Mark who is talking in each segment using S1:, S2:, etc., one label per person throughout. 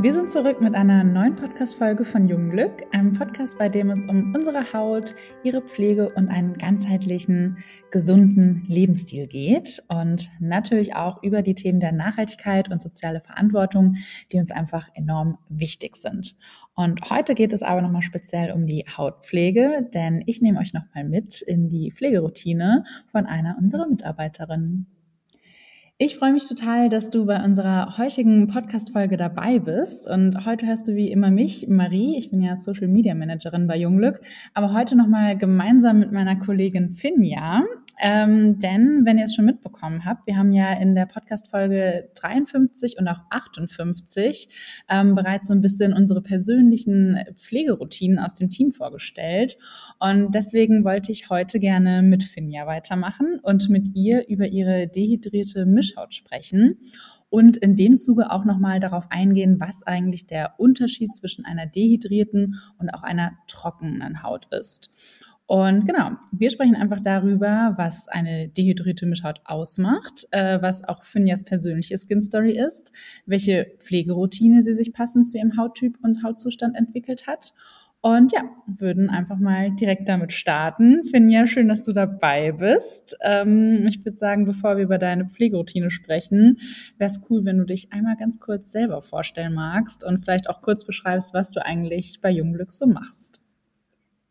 S1: Wir sind zurück mit einer neuen Podcast-Folge von Jungglück, einem Podcast, bei dem es um unsere Haut, ihre Pflege und einen ganzheitlichen, gesunden Lebensstil geht und natürlich auch über die Themen der Nachhaltigkeit und soziale Verantwortung, die uns einfach enorm wichtig sind. Und heute geht es aber nochmal speziell um die Hautpflege, denn ich nehme euch nochmal mit in die Pflegeroutine von einer unserer Mitarbeiterinnen. Ich freue mich total, dass du bei unserer heutigen Podcast-Folge dabei bist. Und heute hörst du wie immer mich, Marie. Ich bin ja Social Media Managerin bei Junglück. Aber heute nochmal gemeinsam mit meiner Kollegin Finja. Ähm, denn, wenn ihr es schon mitbekommen habt, wir haben ja in der Podcast-Folge 53 und auch 58 ähm, bereits so ein bisschen unsere persönlichen Pflegeroutinen aus dem Team vorgestellt. Und deswegen wollte ich heute gerne mit Finja weitermachen und mit ihr über ihre dehydrierte Mischhaut sprechen und in dem Zuge auch nochmal darauf eingehen, was eigentlich der Unterschied zwischen einer dehydrierten und auch einer trockenen Haut ist. Und genau, wir sprechen einfach darüber, was eine dehydrierte Mischhaut ausmacht, äh, was auch Finjas persönliche Skin Story ist, welche Pflegeroutine sie sich passend zu ihrem Hauttyp und Hautzustand entwickelt hat. Und ja, würden einfach mal direkt damit starten. Finja, schön, dass du dabei bist. Ähm, ich würde sagen, bevor wir über deine Pflegeroutine sprechen, wäre es cool, wenn du dich einmal ganz kurz selber vorstellen magst und vielleicht auch kurz beschreibst, was du eigentlich bei Jungglück so machst.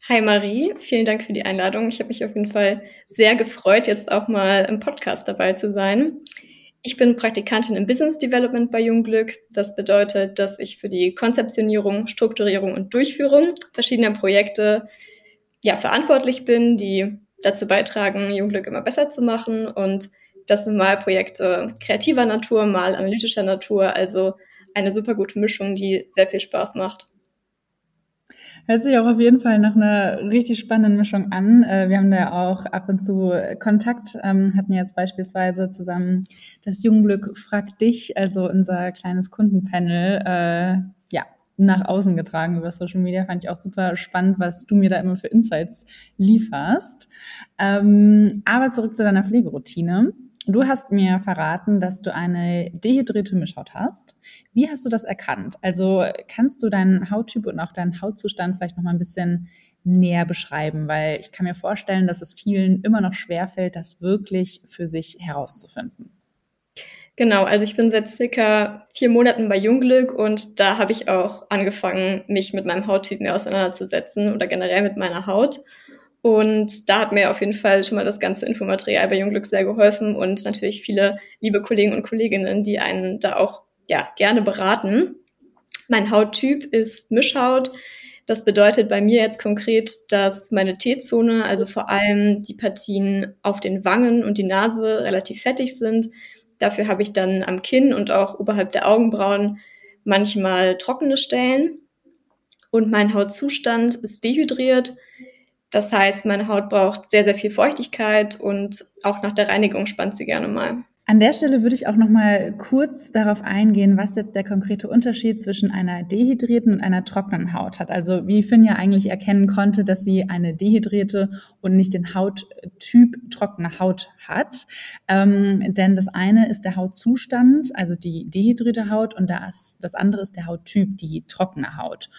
S2: Hi Marie, vielen Dank für die Einladung. Ich habe mich auf jeden Fall sehr gefreut, jetzt auch mal im Podcast dabei zu sein. Ich bin Praktikantin im Business Development bei Jungglück. Das bedeutet, dass ich für die Konzeptionierung, Strukturierung und Durchführung verschiedener Projekte ja, verantwortlich bin, die dazu beitragen, Jungglück immer besser zu machen. Und das sind mal Projekte kreativer Natur, mal analytischer Natur. Also eine super gute Mischung, die sehr viel Spaß macht.
S1: Hört sich auch auf jeden Fall nach einer richtig spannenden Mischung an. Äh, wir haben da auch ab und zu Kontakt, ähm, hatten jetzt beispielsweise zusammen das Jungglück Frag dich, also unser kleines Kundenpanel, äh, ja, nach außen getragen über Social Media. Fand ich auch super spannend, was du mir da immer für Insights lieferst. Ähm, aber zurück zu deiner Pflegeroutine. Du hast mir verraten, dass du eine dehydrierte Mischhaut hast. Wie hast du das erkannt? Also kannst du deinen Hauttyp und auch deinen Hautzustand vielleicht noch mal ein bisschen näher beschreiben, weil ich kann mir vorstellen, dass es vielen immer noch schwerfällt, das wirklich für sich herauszufinden.
S2: Genau, also ich bin seit circa vier Monaten bei Jungglück und da habe ich auch angefangen, mich mit meinem Hauttyp mehr auseinanderzusetzen oder generell mit meiner Haut. Und da hat mir auf jeden Fall schon mal das ganze Infomaterial bei Jungglück sehr geholfen und natürlich viele liebe Kollegen und Kolleginnen, die einen da auch ja, gerne beraten. Mein Hauttyp ist Mischhaut. Das bedeutet bei mir jetzt konkret, dass meine T-Zone, also vor allem die Partien auf den Wangen und die Nase relativ fettig sind. Dafür habe ich dann am Kinn und auch oberhalb der Augenbrauen manchmal trockene Stellen. Und mein Hautzustand ist dehydriert. Das heißt, meine Haut braucht sehr, sehr viel Feuchtigkeit und auch nach der Reinigung spannt sie gerne mal.
S1: An der Stelle würde ich auch noch mal kurz darauf eingehen, was jetzt der konkrete Unterschied zwischen einer dehydrierten und einer trockenen Haut hat. Also wie Finn ja eigentlich erkennen konnte, dass sie eine dehydrierte und nicht den Hauttyp trockene Haut hat. Ähm, denn das eine ist der Hautzustand, also die dehydrierte Haut, und das, das andere ist der Hauttyp, die trockene Haut.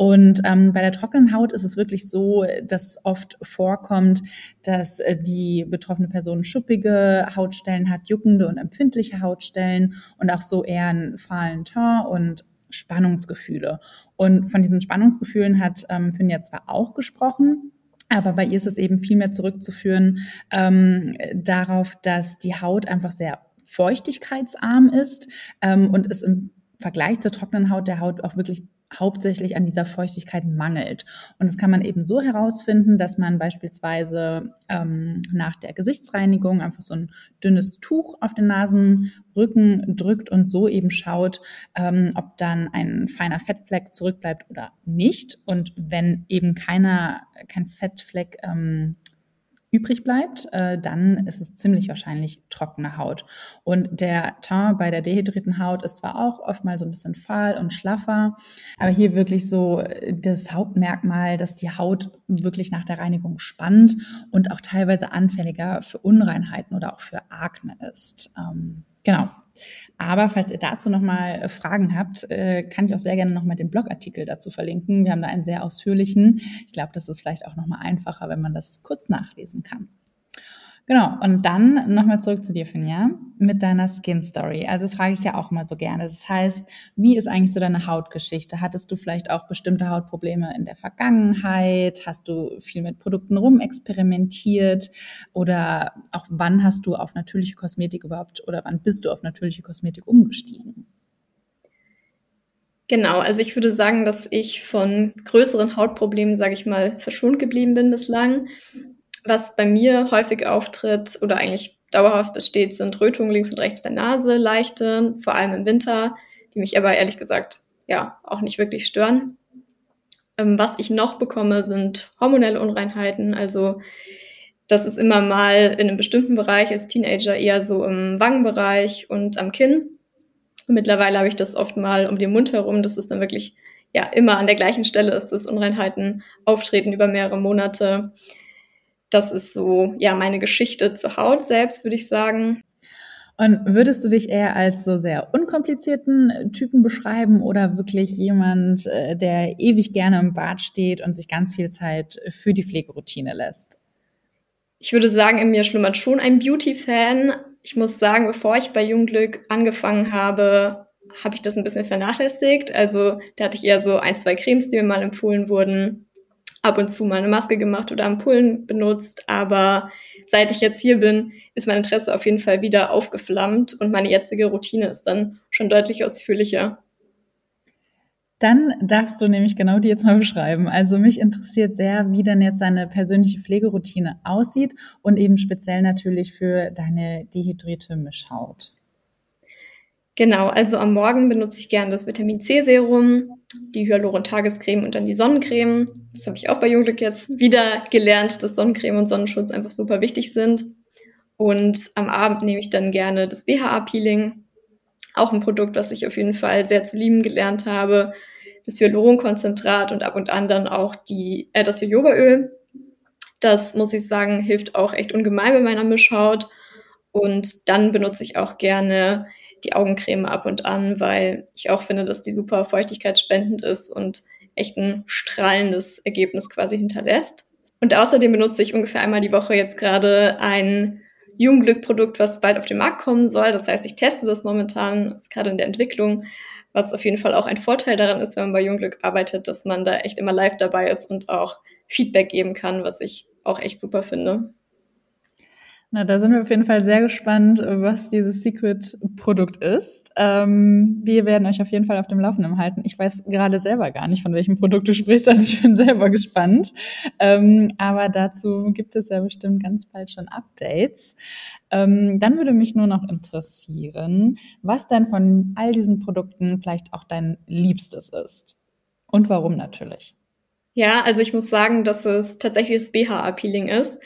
S1: Und ähm, bei der trockenen Haut ist es wirklich so, dass oft vorkommt, dass äh, die betroffene Person schuppige Hautstellen hat, juckende und empfindliche Hautstellen und auch so eher einen fahlen Teint und Spannungsgefühle. Und von diesen Spannungsgefühlen hat ähm, Finn ja zwar auch gesprochen, aber bei ihr ist es eben viel mehr zurückzuführen ähm, darauf, dass die Haut einfach sehr feuchtigkeitsarm ist ähm, und es im Vergleich zur trockenen Haut der Haut auch wirklich hauptsächlich an dieser Feuchtigkeit mangelt. Und das kann man eben so herausfinden, dass man beispielsweise ähm, nach der Gesichtsreinigung einfach so ein dünnes Tuch auf den Nasenrücken drückt und so eben schaut, ähm, ob dann ein feiner Fettfleck zurückbleibt oder nicht. Und wenn eben keiner, kein Fettfleck ähm, übrig bleibt, äh, dann ist es ziemlich wahrscheinlich trockene Haut. Und der Teint bei der dehydrierten Haut ist zwar auch oft mal so ein bisschen fahl und schlaffer, aber hier wirklich so äh, das Hauptmerkmal, dass die Haut wirklich nach der Reinigung spannt und auch teilweise anfälliger für Unreinheiten oder auch für Akne ist. Ähm, genau. Aber falls ihr dazu nochmal Fragen habt, äh, kann ich auch sehr gerne nochmal den Blogartikel dazu verlinken. Wir haben da einen sehr ausführlichen. Ich glaube, das ist vielleicht auch nochmal einfacher, wenn man das kurz nachlesen kann. Genau, und dann nochmal zurück zu dir, Finja, mit deiner Skin Story. Also das frage ich ja auch immer so gerne. Das heißt, wie ist eigentlich so deine Hautgeschichte? Hattest du vielleicht auch bestimmte Hautprobleme in der Vergangenheit? Hast du viel mit Produkten rumexperimentiert? Oder auch wann hast du auf natürliche Kosmetik überhaupt oder wann bist du auf natürliche Kosmetik umgestiegen?
S2: Genau, also ich würde sagen, dass ich von größeren Hautproblemen, sage ich mal, verschont geblieben bin bislang. Was bei mir häufig auftritt oder eigentlich dauerhaft besteht, sind Rötungen links und rechts der Nase, leichte, vor allem im Winter, die mich aber ehrlich gesagt ja auch nicht wirklich stören. Ähm, was ich noch bekomme, sind hormonelle Unreinheiten. Also das ist immer mal in einem bestimmten Bereich als Teenager eher so im Wangenbereich und am Kinn. Und mittlerweile habe ich das oft mal um den Mund herum, dass es dann wirklich ja immer an der gleichen Stelle ist, dass Unreinheiten auftreten über mehrere Monate das ist so, ja, meine Geschichte zur Haut selbst, würde ich sagen.
S1: Und würdest du dich eher als so sehr unkomplizierten Typen beschreiben oder wirklich jemand, äh, der ewig gerne im Bad steht und sich ganz viel Zeit für die Pflegeroutine lässt?
S2: Ich würde sagen, in mir schlummert schon ein Beauty-Fan. Ich muss sagen, bevor ich bei Jungglück angefangen habe, habe ich das ein bisschen vernachlässigt. Also da hatte ich eher so ein, zwei Cremes, die mir mal empfohlen wurden ab und zu mal eine Maske gemacht oder Ampullen benutzt, aber seit ich jetzt hier bin, ist mein Interesse auf jeden Fall wieder aufgeflammt und meine jetzige Routine ist dann schon deutlich ausführlicher.
S1: Dann darfst du nämlich genau die jetzt mal beschreiben. Also mich interessiert sehr, wie denn jetzt deine persönliche Pflegeroutine aussieht und eben speziell natürlich für deine dehydrierte Mischhaut.
S2: Genau, also am Morgen benutze ich gerne das Vitamin C Serum, die Hyaluron-Tagescreme und dann die Sonnencreme. Das habe ich auch bei Jungglück jetzt wieder gelernt, dass Sonnencreme und Sonnenschutz einfach super wichtig sind. Und am Abend nehme ich dann gerne das BHA-Peeling. Auch ein Produkt, was ich auf jeden Fall sehr zu lieben gelernt habe. Das Hyaluronkonzentrat und ab und an dann auch die, äh, das Jojobaöl. Das muss ich sagen, hilft auch echt ungemein bei meiner Mischhaut. Und dann benutze ich auch gerne die Augencreme ab und an, weil ich auch finde, dass die super feuchtigkeitsspendend ist und echt ein strahlendes Ergebnis quasi hinterlässt. Und außerdem benutze ich ungefähr einmal die Woche jetzt gerade ein Jugendglück-Produkt, was bald auf den Markt kommen soll. Das heißt, ich teste das momentan, ist gerade in der Entwicklung, was auf jeden Fall auch ein Vorteil daran ist, wenn man bei Jugendglück arbeitet, dass man da echt immer live dabei ist und auch Feedback geben kann, was ich auch echt super finde.
S1: Na, da sind wir auf jeden Fall sehr gespannt, was dieses Secret-Produkt ist. Ähm, wir werden euch auf jeden Fall auf dem Laufenden halten. Ich weiß gerade selber gar nicht, von welchem Produkt du sprichst, also ich bin selber gespannt. Ähm, aber dazu gibt es ja bestimmt ganz bald schon Updates. Ähm, dann würde mich nur noch interessieren, was denn von all diesen Produkten vielleicht auch dein Liebstes ist. Und warum natürlich.
S2: Ja, also ich muss sagen, dass es tatsächlich das BHA-Peeling ist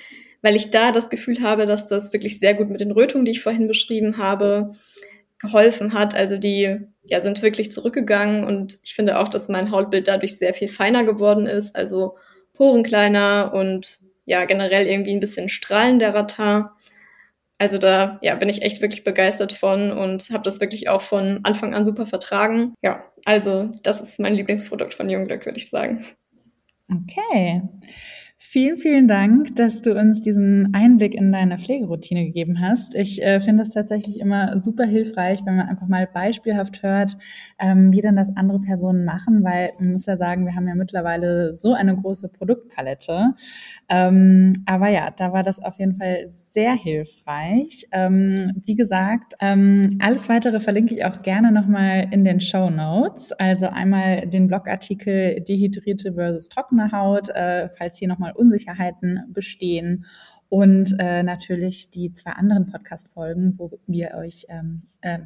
S2: weil ich da das Gefühl habe, dass das wirklich sehr gut mit den Rötungen, die ich vorhin beschrieben habe, geholfen hat. Also die ja, sind wirklich zurückgegangen und ich finde auch, dass mein Hautbild dadurch sehr viel feiner geworden ist, also Poren kleiner und ja, generell irgendwie ein bisschen strahlenderer Tar. Also da ja, bin ich echt wirklich begeistert von und habe das wirklich auch von Anfang an super vertragen. Ja, also das ist mein Lieblingsprodukt von Jungglück, würde ich sagen.
S1: Okay. Vielen, vielen Dank, dass du uns diesen Einblick in deine Pflegeroutine gegeben hast. Ich äh, finde das tatsächlich immer super hilfreich, wenn man einfach mal beispielhaft hört, ähm, wie denn das andere Personen machen, weil man muss ja sagen, wir haben ja mittlerweile so eine große Produktpalette. Ähm, aber ja, da war das auf jeden Fall sehr hilfreich. Ähm, wie gesagt, ähm, alles weitere verlinke ich auch gerne nochmal in den Show Notes. Also einmal den Blogartikel Dehydrierte versus trockene Haut, äh, falls hier nochmal Unsicherheiten bestehen und äh, natürlich die zwei anderen Podcast-Folgen, wo wir euch ähm, äh,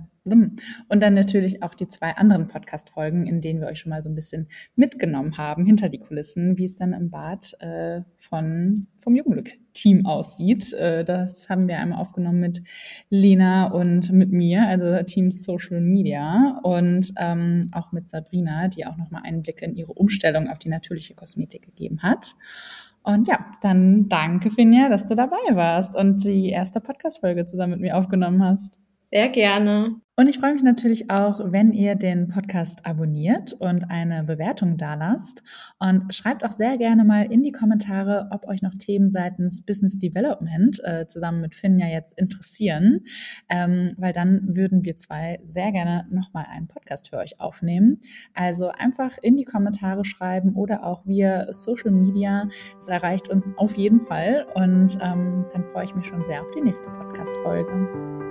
S1: und dann natürlich auch die zwei anderen Podcast-Folgen, in denen wir euch schon mal so ein bisschen mitgenommen haben hinter die Kulissen, wie es dann im Bad äh, von vom Jugendglück-Team aussieht. Äh, das haben wir einmal aufgenommen mit Lena und mit mir, also Team Social Media und ähm, auch mit Sabrina, die auch nochmal Einblicke in ihre Umstellung auf die natürliche Kosmetik gegeben hat. Und ja, dann danke, Finja, dass du dabei warst und die erste Podcast-Folge zusammen mit mir aufgenommen hast.
S2: Sehr gerne.
S1: Und ich freue mich natürlich auch, wenn ihr den Podcast abonniert und eine Bewertung dalasst. Und schreibt auch sehr gerne mal in die Kommentare, ob euch noch Themen seitens Business Development äh, zusammen mit Finn ja jetzt interessieren. Ähm, weil dann würden wir zwei sehr gerne nochmal einen Podcast für euch aufnehmen. Also einfach in die Kommentare schreiben oder auch via Social Media. Das erreicht uns auf jeden Fall. Und ähm, dann freue ich mich schon sehr auf die nächste Podcast-Folge.